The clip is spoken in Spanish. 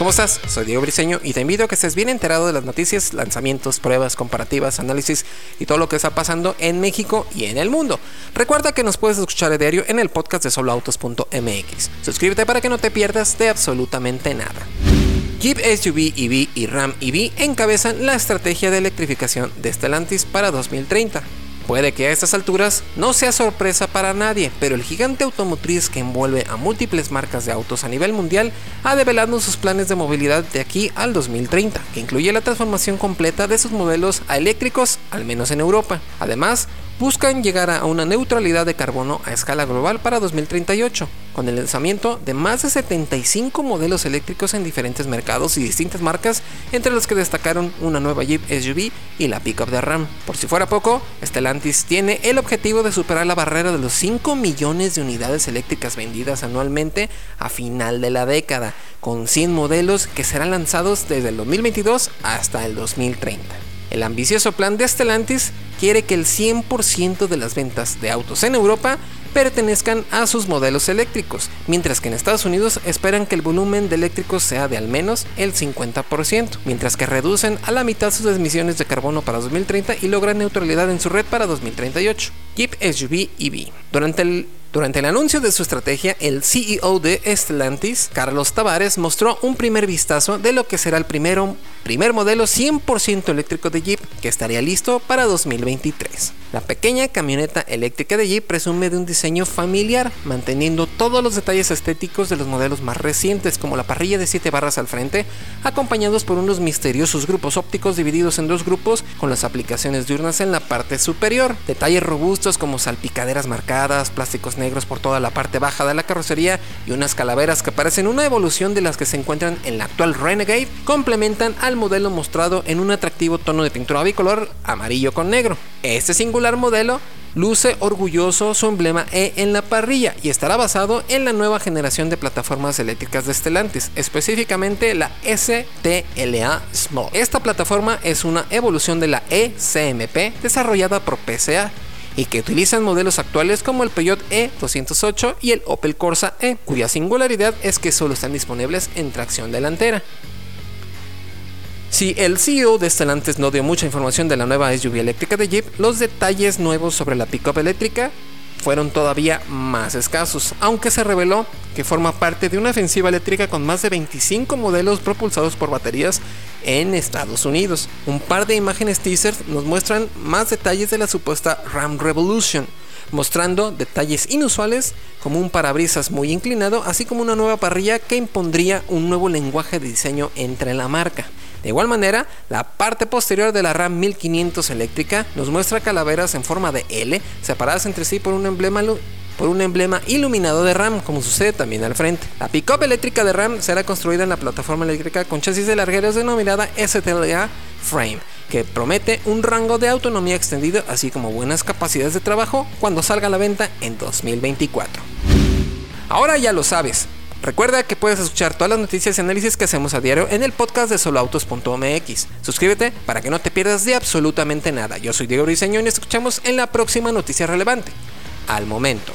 ¿Cómo estás? Soy Diego Briseño y te invito a que estés bien enterado de las noticias, lanzamientos, pruebas, comparativas, análisis y todo lo que está pasando en México y en el mundo. Recuerda que nos puedes escuchar a diario en el podcast de soloautos.mx. Suscríbete para que no te pierdas de absolutamente nada. Jeep SUV EV y Ram EV encabezan la estrategia de electrificación de Stellantis para 2030. Puede que a estas alturas no sea sorpresa para nadie, pero el gigante automotriz que envuelve a múltiples marcas de autos a nivel mundial ha develado sus planes de movilidad de aquí al 2030, que incluye la transformación completa de sus modelos a eléctricos, al menos en Europa. Además, buscan llegar a una neutralidad de carbono a escala global para 2038, con el lanzamiento de más de 75 modelos eléctricos en diferentes mercados y distintas marcas, entre los que destacaron una nueva Jeep SUV y la pickup de Ram. Por si fuera poco, Stellantis tiene el objetivo de superar la barrera de los 5 millones de unidades eléctricas vendidas anualmente a final de la década, con 100 modelos que serán lanzados desde el 2022 hasta el 2030. El ambicioso plan de Stellantis quiere que el 100% de las ventas de autos en Europa pertenezcan a sus modelos eléctricos, mientras que en Estados Unidos esperan que el volumen de eléctricos sea de al menos el 50%, mientras que reducen a la mitad sus emisiones de carbono para 2030 y logran neutralidad en su red para 2038. Jeep SUV EV. Durante el durante el anuncio de su estrategia, el CEO de Stellantis, Carlos Tavares, mostró un primer vistazo de lo que será el primero, primer modelo 100% eléctrico de Jeep que estaría listo para 2023. La pequeña camioneta eléctrica de Jeep presume de un diseño familiar, manteniendo todos los detalles estéticos de los modelos más recientes, como la parrilla de 7 barras al frente, acompañados por unos misteriosos grupos ópticos divididos en dos grupos con las aplicaciones diurnas en la parte superior. Detalles robustos como salpicaderas marcadas, plásticos negros por toda la parte baja de la carrocería y unas calaveras que parecen una evolución de las que se encuentran en la actual Renegade, complementan al modelo mostrado en un atractivo tono de pintura bicolor amarillo con negro. Este singular modelo luce orgulloso su emblema E en la parrilla y estará basado en la nueva generación de plataformas eléctricas de Stellantis, específicamente la STLA Small. Esta plataforma es una evolución de la eCMP desarrollada por PSA y que utilizan modelos actuales como el Peugeot E208 y el Opel Corsa E, cuya singularidad es que solo están disponibles en tracción delantera. Si el CEO de Stellantis no dio mucha información de la nueva SUV eléctrica de Jeep, los detalles nuevos sobre la pickup eléctrica fueron todavía más escasos, aunque se reveló que forma parte de una ofensiva eléctrica con más de 25 modelos propulsados por baterías en Estados Unidos. Un par de imágenes teasers nos muestran más detalles de la supuesta Ram Revolution, mostrando detalles inusuales como un parabrisas muy inclinado, así como una nueva parrilla que impondría un nuevo lenguaje de diseño entre la marca. De igual manera, la parte posterior de la RAM 1500 eléctrica nos muestra calaveras en forma de L separadas entre sí por un emblema por un emblema iluminado de RAM, como sucede también al frente. La pickup eléctrica de RAM será construida en la plataforma eléctrica con chasis de largueros denominada STLA Frame, que promete un rango de autonomía extendido, así como buenas capacidades de trabajo cuando salga a la venta en 2024. Ahora ya lo sabes, Recuerda que puedes escuchar todas las noticias y análisis que hacemos a diario en el podcast de soloautos.mx. Suscríbete para que no te pierdas de absolutamente nada. Yo soy Diego Briseño y nos escuchamos en la próxima noticia relevante. Al momento.